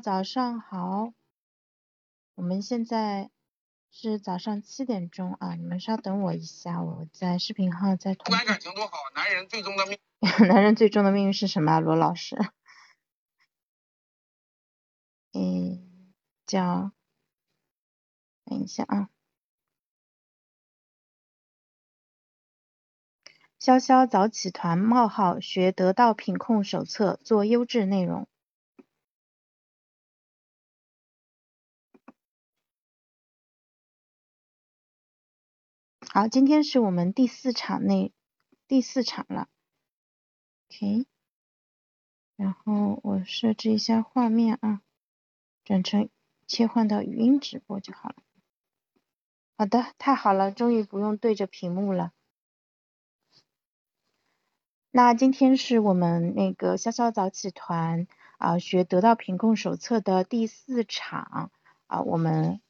早上好，我们现在是早上七点钟啊，你们稍等我一下，我在视频号在。不管感情多好，男人最终的命。男人最终的命运是什么？罗老师。嗯，叫，等一下啊。潇潇早起团冒号学得到品控手册，做优质内容。好，今天是我们第四场内第四场了，OK，然后我设置一下画面啊，转成切换到语音直播就好了。好的，太好了，终于不用对着屏幕了。那今天是我们那个潇潇早起团啊学得到品控手册的第四场啊，我们。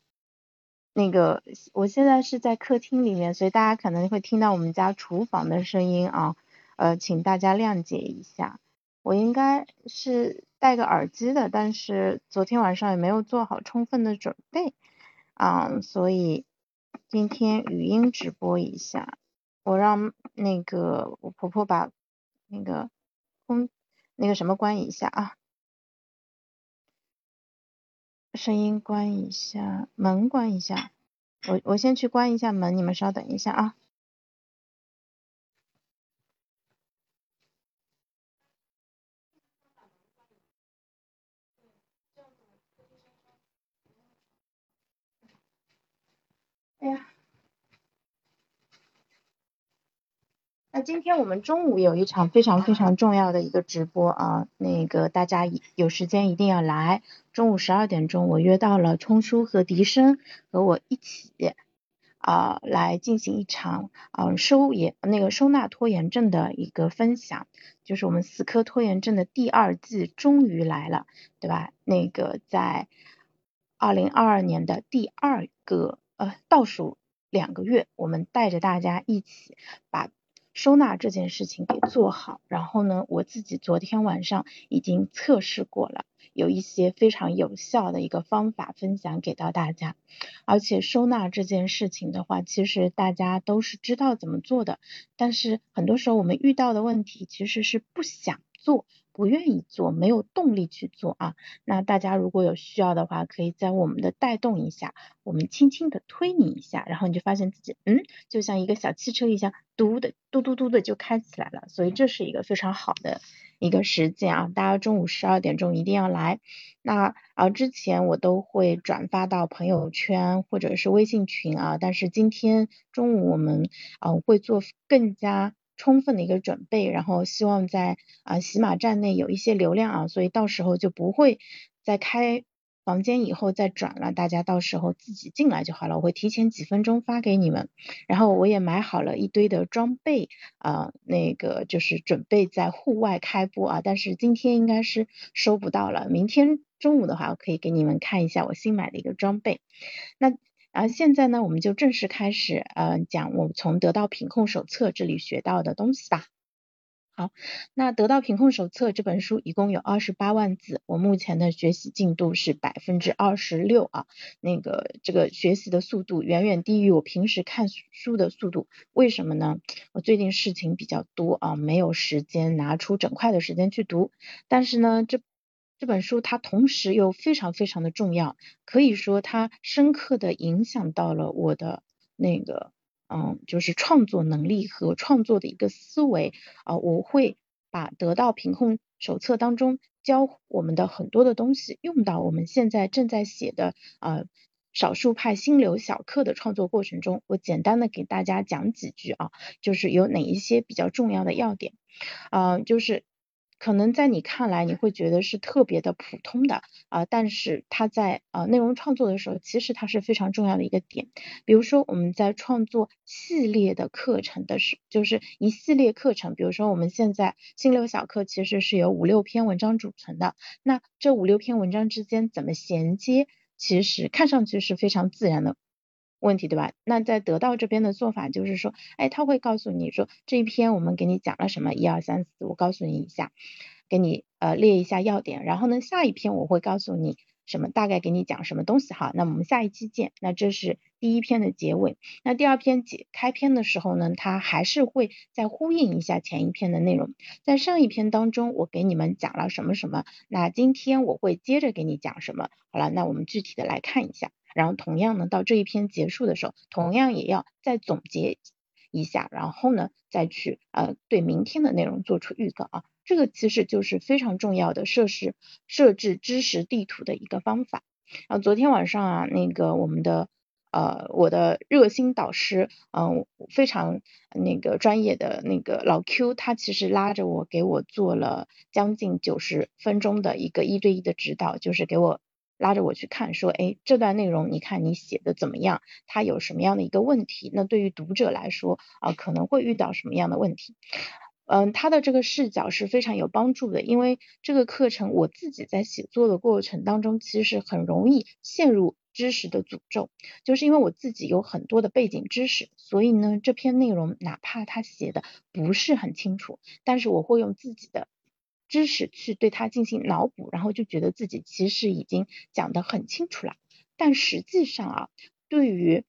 那个，我现在是在客厅里面，所以大家可能会听到我们家厨房的声音啊，呃，请大家谅解一下。我应该是戴个耳机的，但是昨天晚上也没有做好充分的准备啊，所以今天语音直播一下。我让那个我婆婆把那个空那个什么关一下啊。声音关一下，门关一下，我我先去关一下门，你们稍等一下啊。哎呀。今天我们中午有一场非常非常重要的一个直播啊，那个大家有时间一定要来。中午十二点钟，我约到了冲叔和笛声和我一起啊来进行一场啊收延那个收纳拖延症的一个分享，就是我们死磕拖延症的第二季终于来了，对吧？那个在二零二二年的第二个呃倒数两个月，我们带着大家一起把。收纳这件事情给做好，然后呢，我自己昨天晚上已经测试过了，有一些非常有效的一个方法分享给到大家。而且收纳这件事情的话，其实大家都是知道怎么做的，但是很多时候我们遇到的问题其实是不想做。不愿意做，没有动力去做啊。那大家如果有需要的话，可以在我们的带动一下，我们轻轻的推你一下，然后你就发现自己，嗯，就像一个小汽车一样，嘟的嘟嘟嘟的就开起来了。所以这是一个非常好的一个实践啊。大家中午十二点钟一定要来。那啊，之前我都会转发到朋友圈或者是微信群啊，但是今天中午我们啊会做更加。充分的一个准备，然后希望在啊喜马站内有一些流量啊，所以到时候就不会在开房间以后再转了，大家到时候自己进来就好了，我会提前几分钟发给你们。然后我也买好了一堆的装备啊，那个就是准备在户外开播啊，但是今天应该是收不到了，明天中午的话我可以给你们看一下我新买的一个装备。那。然后现在呢，我们就正式开始，呃，讲我从得到品控手册这里学到的东西吧。好，那得到品控手册这本书一共有二十八万字，我目前的学习进度是百分之二十六啊，那个这个学习的速度远远低于我平时看书的速度。为什么呢？我最近事情比较多啊，没有时间拿出整块的时间去读。但是呢，这这本书它同时又非常非常的重要，可以说它深刻的影响到了我的那个嗯，就是创作能力和创作的一个思维啊。我会把得到品控手册当中教我们的很多的东西用到我们现在正在写的啊少数派心流小课的创作过程中。我简单的给大家讲几句啊，就是有哪一些比较重要的要点啊，就是。可能在你看来，你会觉得是特别的普通的啊，但是它在呃内容创作的时候，其实它是非常重要的一个点。比如说我们在创作系列的课程的时，就是一系列课程，比如说我们现在心流小课其实是由五六篇文章组成的，那这五六篇文章之间怎么衔接，其实看上去是非常自然的。问题对吧？那在得到这边的做法就是说，哎，他会告诉你说这一篇我们给你讲了什么，一二三四，我告诉你一下。给你呃列一下要点，然后呢下一篇我会告诉你。什么大概给你讲什么东西哈，那我们下一期见。那这是第一篇的结尾，那第二篇结开篇的时候呢，它还是会再呼应一下前一篇的内容。在上一篇当中，我给你们讲了什么什么，那今天我会接着给你讲什么。好了，那我们具体的来看一下，然后同样呢，到这一篇结束的时候，同样也要再总结一下，然后呢再去呃对明天的内容做出预告啊。这个其实就是非常重要的设置设置知识地图的一个方法。然后昨天晚上啊，那个我们的呃我的热心导师，嗯，非常那个专业的那个老 Q，他其实拉着我给我做了将近九十分钟的一个一对一的指导，就是给我拉着我去看，说，哎，这段内容你看你写的怎么样？它有什么样的一个问题？那对于读者来说啊，可能会遇到什么样的问题？嗯，他的这个视角是非常有帮助的，因为这个课程我自己在写作的过程当中，其实很容易陷入知识的诅咒，就是因为我自己有很多的背景知识，所以呢，这篇内容哪怕他写的不是很清楚，但是我会用自己的知识去对他进行脑补，然后就觉得自己其实已经讲得很清楚了，但实际上啊，对于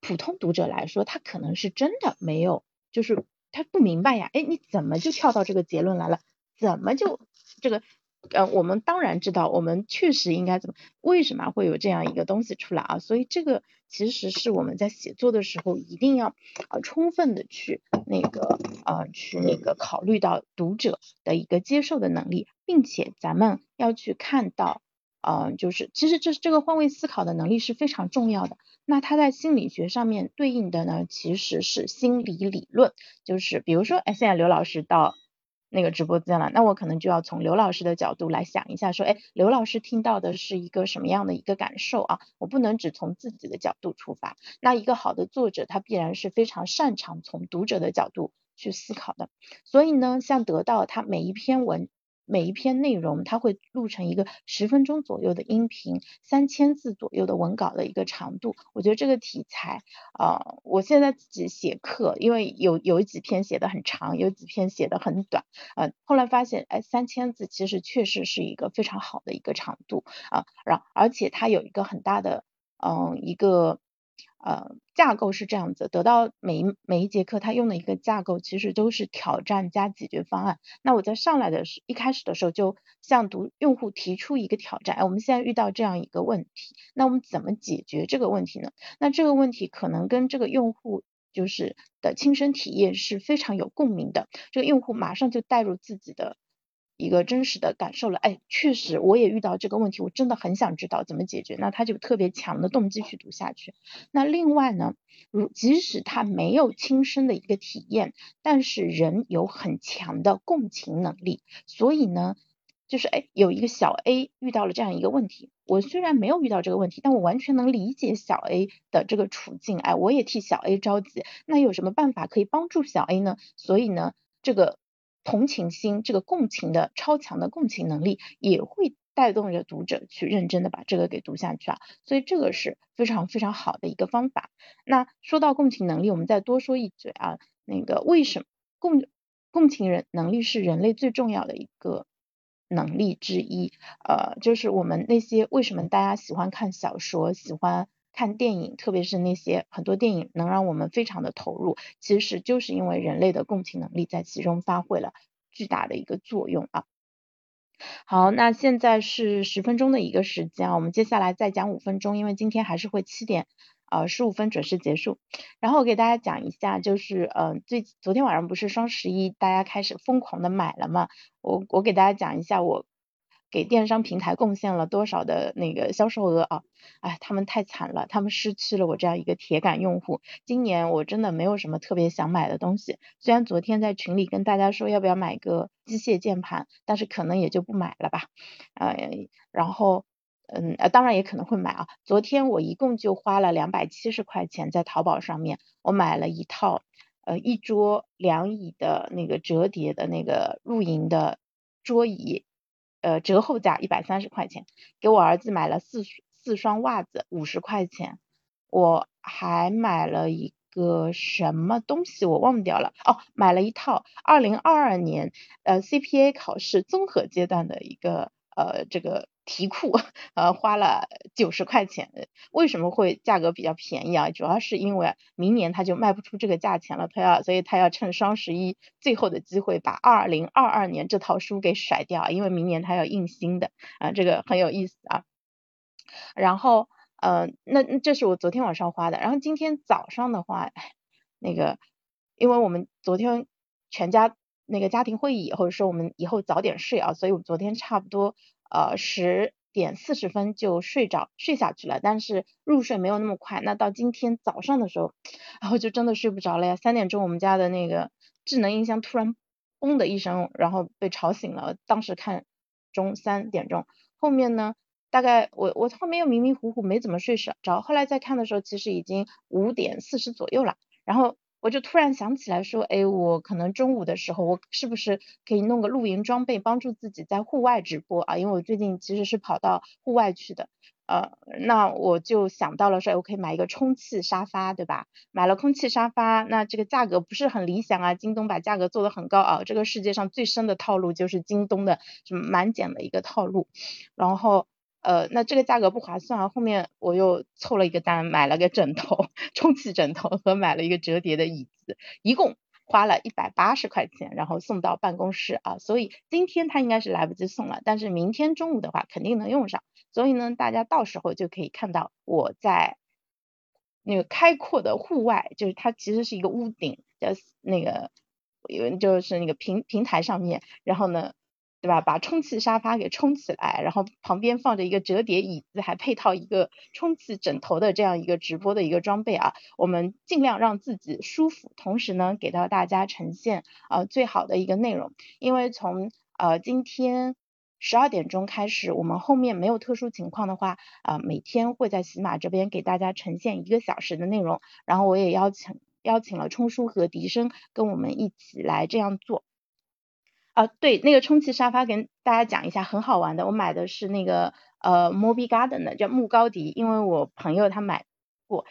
普通读者来说，他可能是真的没有，就是。他不明白呀，哎，你怎么就跳到这个结论来了？怎么就这个？呃，我们当然知道，我们确实应该怎么？为什么会有这样一个东西出来啊？所以这个其实是我们在写作的时候一定要呃充分的去那个呃去那个考虑到读者的一个接受的能力，并且咱们要去看到。嗯，就是其实这这个换位思考的能力是非常重要的。那它在心理学上面对应的呢，其实是心理理论。就是比如说，哎，现在刘老师到那个直播间了，那我可能就要从刘老师的角度来想一下，说，哎，刘老师听到的是一个什么样的一个感受啊？我不能只从自己的角度出发。那一个好的作者，他必然是非常擅长从读者的角度去思考的。所以呢，像得到他每一篇文。每一篇内容，它会录成一个十分钟左右的音频，三千字左右的文稿的一个长度。我觉得这个题材，啊，我现在自己写课，因为有有几篇写的很长，有几篇写的很短，呃，后来发现，哎，三千字其实确实是一个非常好的一个长度啊，然而且它有一个很大的，嗯，一个。呃，架构是这样子，得到每一每一节课他用的一个架构，其实都是挑战加解决方案。那我在上来的时，一开始的时候就向读用户提出一个挑战，哎，我们现在遇到这样一个问题，那我们怎么解决这个问题呢？那这个问题可能跟这个用户就是的亲身体验是非常有共鸣的，这个用户马上就带入自己的。一个真实的感受了，哎，确实我也遇到这个问题，我真的很想知道怎么解决，那他就特别强的动机去读下去。那另外呢，如即使他没有亲身的一个体验，但是人有很强的共情能力，所以呢，就是哎，有一个小 A 遇到了这样一个问题，我虽然没有遇到这个问题，但我完全能理解小 A 的这个处境，哎，我也替小 A 着急，那有什么办法可以帮助小 A 呢？所以呢，这个。同情心，这个共情的超强的共情能力，也会带动着读者去认真的把这个给读下去啊，所以这个是非常非常好的一个方法。那说到共情能力，我们再多说一嘴啊，那个为什么共共情人能力是人类最重要的一个能力之一？呃，就是我们那些为什么大家喜欢看小说，喜欢。看电影，特别是那些很多电影能让我们非常的投入，其实就是因为人类的共情能力在其中发挥了巨大的一个作用啊。好，那现在是十分钟的一个时间啊，我们接下来再讲五分钟，因为今天还是会七点呃十五分准时结束。然后我给大家讲一下，就是呃最昨天晚上不是双十一，大家开始疯狂的买了嘛，我我给大家讲一下我。给电商平台贡献了多少的那个销售额啊？哎，他们太惨了，他们失去了我这样一个铁杆用户。今年我真的没有什么特别想买的东西，虽然昨天在群里跟大家说要不要买个机械键盘，但是可能也就不买了吧。呃，然后嗯，呃，当然也可能会买啊。昨天我一共就花了两百七十块钱在淘宝上面，我买了一套呃一桌两椅的那个折叠的那个露营的桌椅。呃，折后价一百三十块钱，给我儿子买了四四双袜子，五十块钱。我还买了一个什么东西，我忘掉了。哦，买了一套二零二二年呃 CPA 考试综合阶段的一个呃这个。题库呃花了九十块钱，为什么会价格比较便宜啊？主要是因为明年他就卖不出这个价钱了，他要所以他要趁双十一最后的机会把二零二二年这套书给甩掉，因为明年他要印新的啊，这个很有意思啊。然后呃那这是我昨天晚上花的，然后今天早上的话，那个因为我们昨天全家那个家庭会议，或者说我们以后早点睡啊，所以我昨天差不多。呃，十点四十分就睡着睡下去了，但是入睡没有那么快。那到今天早上的时候，然后就真的睡不着了呀。三点钟我们家的那个智能音箱突然嘣的一声，然后被吵醒了。当时看钟三点钟，后面呢，大概我我后面又迷迷糊糊没怎么睡着，后来再看的时候，其实已经五点四十左右了。然后。我就突然想起来说，哎，我可能中午的时候，我是不是可以弄个露营装备，帮助自己在户外直播啊？因为我最近其实是跑到户外去的，呃，那我就想到了说，我可以买一个充气沙发，对吧？买了空气沙发，那这个价格不是很理想啊，京东把价格做得很高啊，这个世界上最深的套路就是京东的什么满减的一个套路，然后。呃，那这个价格不划算啊。后面我又凑了一个单，买了个枕头，充气枕头和买了一个折叠的椅子，一共花了一百八十块钱，然后送到办公室啊。所以今天他应该是来不及送了，但是明天中午的话肯定能用上。所以呢，大家到时候就可以看到我在那个开阔的户外，就是它其实是一个屋顶的那个，就是那个平平台上面，然后呢。对吧？把充气沙发给充起来，然后旁边放着一个折叠椅子，还配套一个充气枕头的这样一个直播的一个装备啊。我们尽量让自己舒服，同时呢，给到大家呈现呃最好的一个内容。因为从呃今天十二点钟开始，我们后面没有特殊情况的话，啊每天会在喜马这边给大家呈现一个小时的内容。然后我也邀请邀请了冲叔和笛声跟我们一起来这样做。啊，对，那个充气沙发跟大家讲一下，很好玩的。我买的是那个呃 Moby Garden 的，叫木高迪，因为我朋友他买过，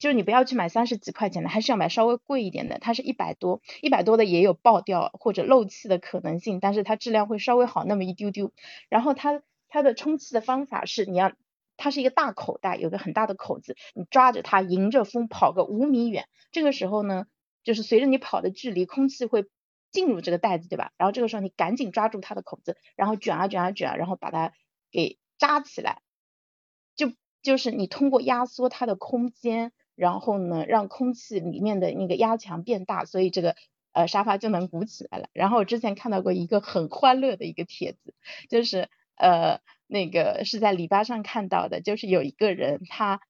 就是你不要去买三十几块钱的，还是要买稍微贵一点的。它是一百多，一百多的也有爆掉或者漏气的可能性，但是它质量会稍微好那么一丢丢。然后它它的充气的方法是，你要它是一个大口袋，有个很大的口子，你抓着它迎着风跑个五米远，这个时候呢，就是随着你跑的距离，空气会。进入这个袋子，对吧？然后这个时候你赶紧抓住它的口子，然后卷啊卷啊卷，然后把它给扎起来。就就是你通过压缩它的空间，然后呢让空气里面的那个压强变大，所以这个呃沙发就能鼓起来了。然后我之前看到过一个很欢乐的一个帖子，就是呃那个是在篱笆上看到的，就是有一个人他。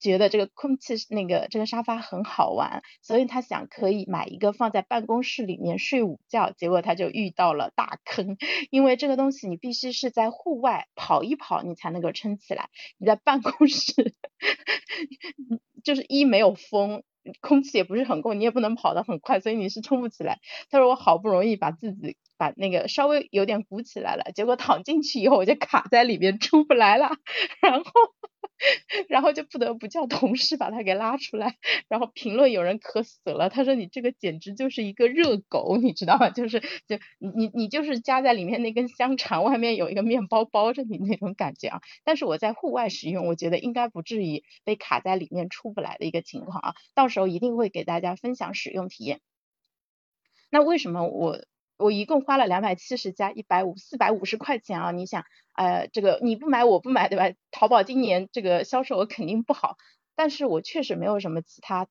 觉得这个空气那个这个沙发很好玩，所以他想可以买一个放在办公室里面睡午觉，结果他就遇到了大坑，因为这个东西你必须是在户外跑一跑你才能够撑起来，你在办公室就是一没有风，空气也不是很够，你也不能跑得很快，所以你是撑不起来。他说我好不容易把自己把那个稍微有点鼓起来了，结果躺进去以后我就卡在里面出不来了，然后。然后就不得不叫同事把他给拉出来，然后评论有人可死了，他说你这个简直就是一个热狗，你知道吗？就是就你你你就是夹在里面那根香肠，外面有一个面包包着你那种感觉啊。但是我在户外使用，我觉得应该不至于被卡在里面出不来的一个情况啊。到时候一定会给大家分享使用体验。那为什么我？我一共花了两百七十加一百五四百五十块钱啊！你想，呃，这个你不买我不买，对吧？淘宝今年这个销售额肯定不好，但是我确实没有什么其他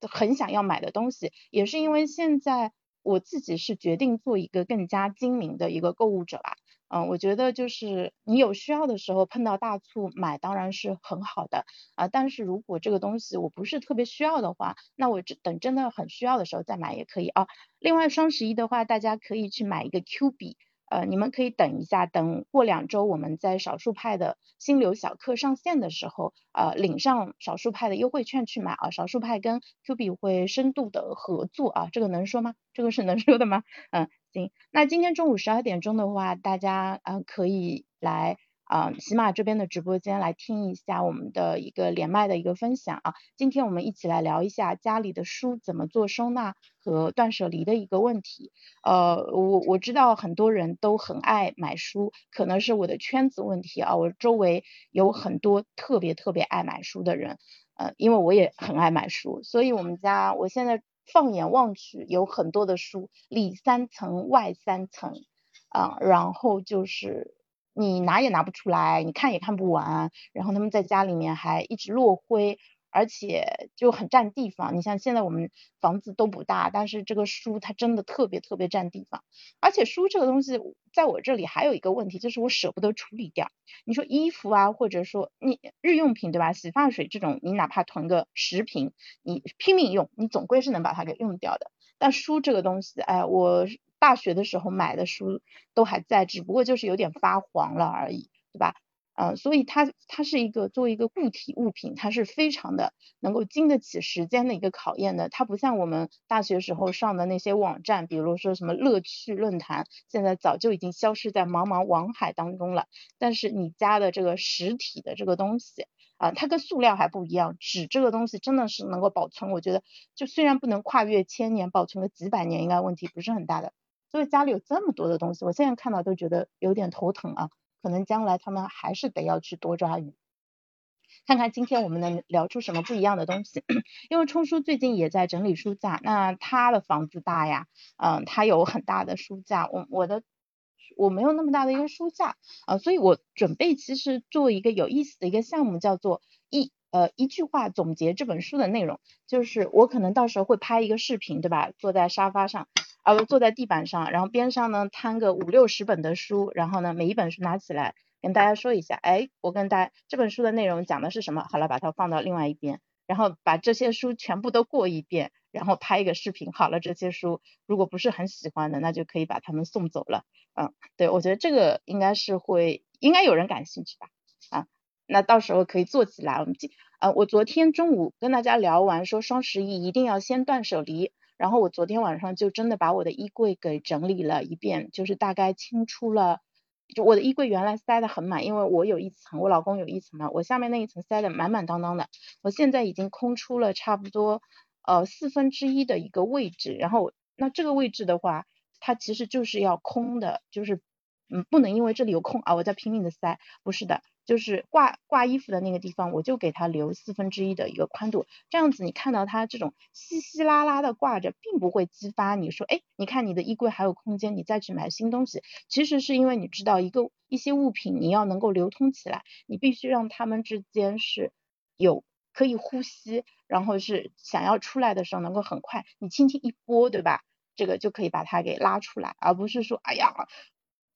很想要买的东西，也是因为现在我自己是决定做一个更加精明的一个购物者吧。嗯，我觉得就是你有需要的时候碰到大促买当然是很好的啊，但是如果这个东西我不是特别需要的话，那我等真的很需要的时候再买也可以啊。另外双十一的话，大家可以去买一个 Q 笔，呃，你们可以等一下，等过两周我们在少数派的新流小课上线的时候，呃，领上少数派的优惠券去买啊。少数派跟 Q 币会深度的合作啊，这个能说吗？这个是能说的吗？嗯。行，那今天中午十二点钟的话，大家呃可以来啊喜马这边的直播间来听一下我们的一个连麦的一个分享啊。今天我们一起来聊一下家里的书怎么做收纳和断舍离的一个问题。呃，我我知道很多人都很爱买书，可能是我的圈子问题啊。我周围有很多特别特别爱买书的人，呃，因为我也很爱买书，所以我们家我现在放眼望去有很多的书，里三层外三层啊，然后就是。你拿也拿不出来，你看也看不完，然后他们在家里面还一直落灰，而且就很占地方。你像现在我们房子都不大，但是这个书它真的特别特别占地方。而且书这个东西在我这里还有一个问题，就是我舍不得处理掉。你说衣服啊，或者说你日用品对吧？洗发水这种，你哪怕囤个十瓶，你拼命用，你总归是能把它给用掉的。但书这个东西，哎，我。大学的时候买的书都还在，只不过就是有点发黄了而已，对吧？嗯，所以它它是一个作为一个固体物品，它是非常的能够经得起时间的一个考验的。它不像我们大学时候上的那些网站，比如说什么乐趣论坛，现在早就已经消失在茫茫网海当中了。但是你家的这个实体的这个东西啊，它跟塑料还不一样，纸这个东西真的是能够保存，我觉得就虽然不能跨越千年，保存个几百年应该问题不是很大的。所以家里有这么多的东西，我现在看到都觉得有点头疼啊。可能将来他们还是得要去多抓鱼，看看今天我们能聊出什么不一样的东西。因为冲叔最近也在整理书架，那他的房子大呀，嗯，他有很大的书架，我我的我没有那么大的一个书架啊，所以我准备其实做一个有意思的一个项目，叫做一。呃，一句话总结这本书的内容，就是我可能到时候会拍一个视频，对吧？坐在沙发上，啊不，坐在地板上，然后边上呢摊个五六十本的书，然后呢每一本书拿起来跟大家说一下，哎，我跟大家这本书的内容讲的是什么？好了，把它放到另外一边，然后把这些书全部都过一遍，然后拍一个视频。好了，这些书如果不是很喜欢的，那就可以把它们送走了。嗯，对，我觉得这个应该是会，应该有人感兴趣吧？啊。那到时候可以做起来。我们今呃，我昨天中午跟大家聊完，说双十一一定要先断舍离。然后我昨天晚上就真的把我的衣柜给整理了一遍，就是大概清出了，就我的衣柜原来塞的很满，因为我有一层，我老公有一层嘛，我下面那一层塞的满满当当的。我现在已经空出了差不多呃四分之一的一个位置。然后那这个位置的话，它其实就是要空的，就是嗯不能因为这里有空啊，我在拼命的塞，不是的。就是挂挂衣服的那个地方，我就给它留四分之一的一个宽度，这样子你看到它这种稀稀拉拉的挂着，并不会激发你说，哎，你看你的衣柜还有空间，你再去买新东西。其实是因为你知道一个一些物品你要能够流通起来，你必须让它们之间是有可以呼吸，然后是想要出来的时候能够很快，你轻轻一拨，对吧？这个就可以把它给拉出来，而不是说，哎呀，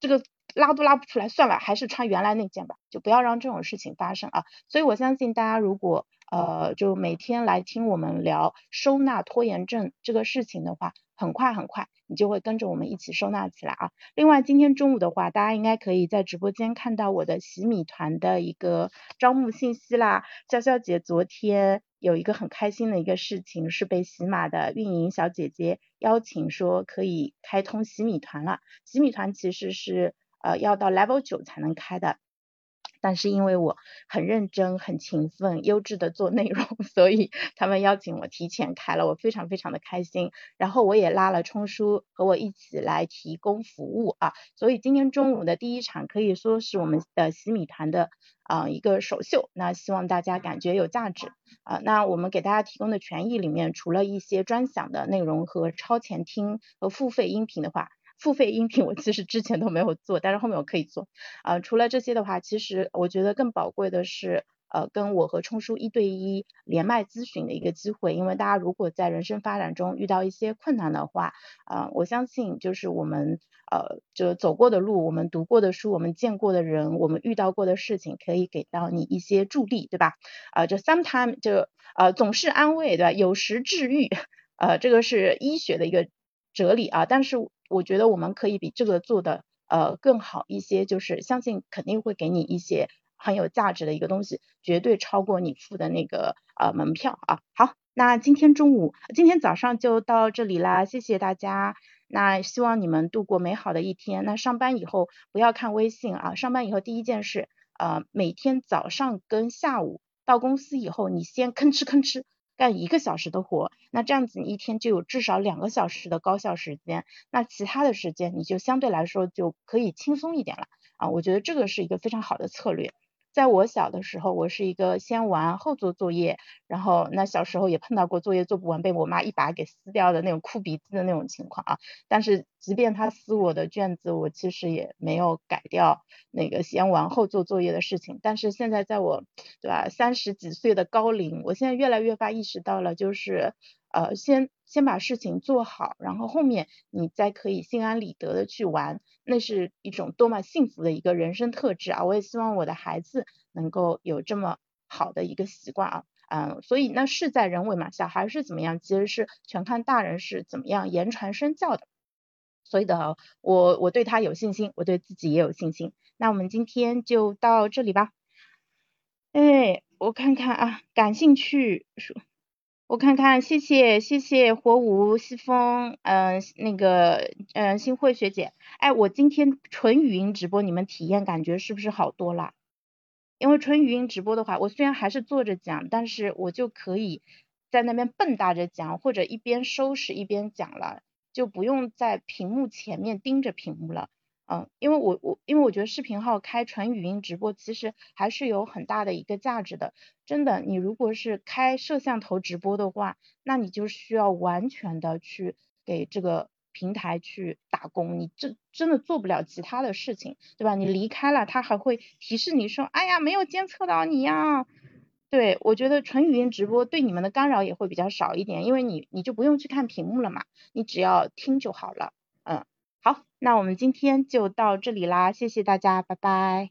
这个。拉都拉不出来，算了，还是穿原来那件吧，就不要让这种事情发生啊。所以我相信大家如果呃就每天来听我们聊收纳拖延症这个事情的话，很快很快你就会跟着我们一起收纳起来啊。另外今天中午的话，大家应该可以在直播间看到我的洗米团的一个招募信息啦。潇潇姐昨天有一个很开心的一个事情，是被喜马的运营小姐姐邀请说可以开通洗米团了。洗米团其实是。呃，要到 level 九才能开的，但是因为我很认真、很勤奋、优质的做内容，所以他们邀请我提前开了，我非常非常的开心。然后我也拉了冲叔和我一起来提供服务啊，所以今天中午的第一场可以说是我们的洗米团的啊一个首秀。那希望大家感觉有价值啊。那我们给大家提供的权益里面，除了一些专享的内容和超前听和付费音频的话。付费音频我其实之前都没有做，但是后面我可以做。啊，除了这些的话，其实我觉得更宝贵的是，呃，跟我和冲叔一对一连麦咨询的一个机会。因为大家如果在人生发展中遇到一些困难的话，啊，我相信就是我们呃就走过的路，我们读过的书，我们见过的人，我们遇到过的事情，可以给到你一些助力，对吧？啊，就 sometime 就呃总是安慰，对吧？有时治愈，呃，这个是医学的一个哲理啊，但是。我觉得我们可以比这个做的呃更好一些，就是相信肯定会给你一些很有价值的一个东西，绝对超过你付的那个呃门票啊。好，那今天中午、今天早上就到这里啦，谢谢大家。那希望你们度过美好的一天。那上班以后不要看微信啊，上班以后第一件事呃每天早上跟下午到公司以后，你先吭哧吭哧干一个小时的活，那这样子你一天就有至少两个小时的高效时间，那其他的时间你就相对来说就可以轻松一点了啊，我觉得这个是一个非常好的策略。在我小的时候，我是一个先玩后做作业，然后那小时候也碰到过作业做不完被我妈一把给撕掉的那种哭鼻子的那种情况啊。但是即便她撕我的卷子，我其实也没有改掉那个先玩后做作业的事情。但是现在在我对吧三十几岁的高龄，我现在越来越发意识到了，就是呃先先把事情做好，然后后面你再可以心安理得的去玩。那是一种多么幸福的一个人生特质啊！我也希望我的孩子能够有这么好的一个习惯啊，嗯，所以那事在人为嘛，小孩是怎么样，其实是全看大人是怎么样言传身教的。所以的，我我对他有信心，我对自己也有信心。那我们今天就到这里吧。哎，我看看啊，感兴趣说。我看看，谢谢谢谢火舞西风，嗯，那个嗯新慧学姐，哎，我今天纯语音直播，你们体验感觉是不是好多了？因为纯语音直播的话，我虽然还是坐着讲，但是我就可以在那边蹦跶着讲，或者一边收拾一边讲了，就不用在屏幕前面盯着屏幕了。嗯，因为我我因为我觉得视频号开纯语音直播其实还是有很大的一个价值的，真的，你如果是开摄像头直播的话，那你就需要完全的去给这个平台去打工，你真真的做不了其他的事情，对吧？你离开了，他还会提示你说，哎呀，没有监测到你呀。对，我觉得纯语音直播对你们的干扰也会比较少一点，因为你你就不用去看屏幕了嘛，你只要听就好了，那我们今天就到这里啦，谢谢大家，拜拜。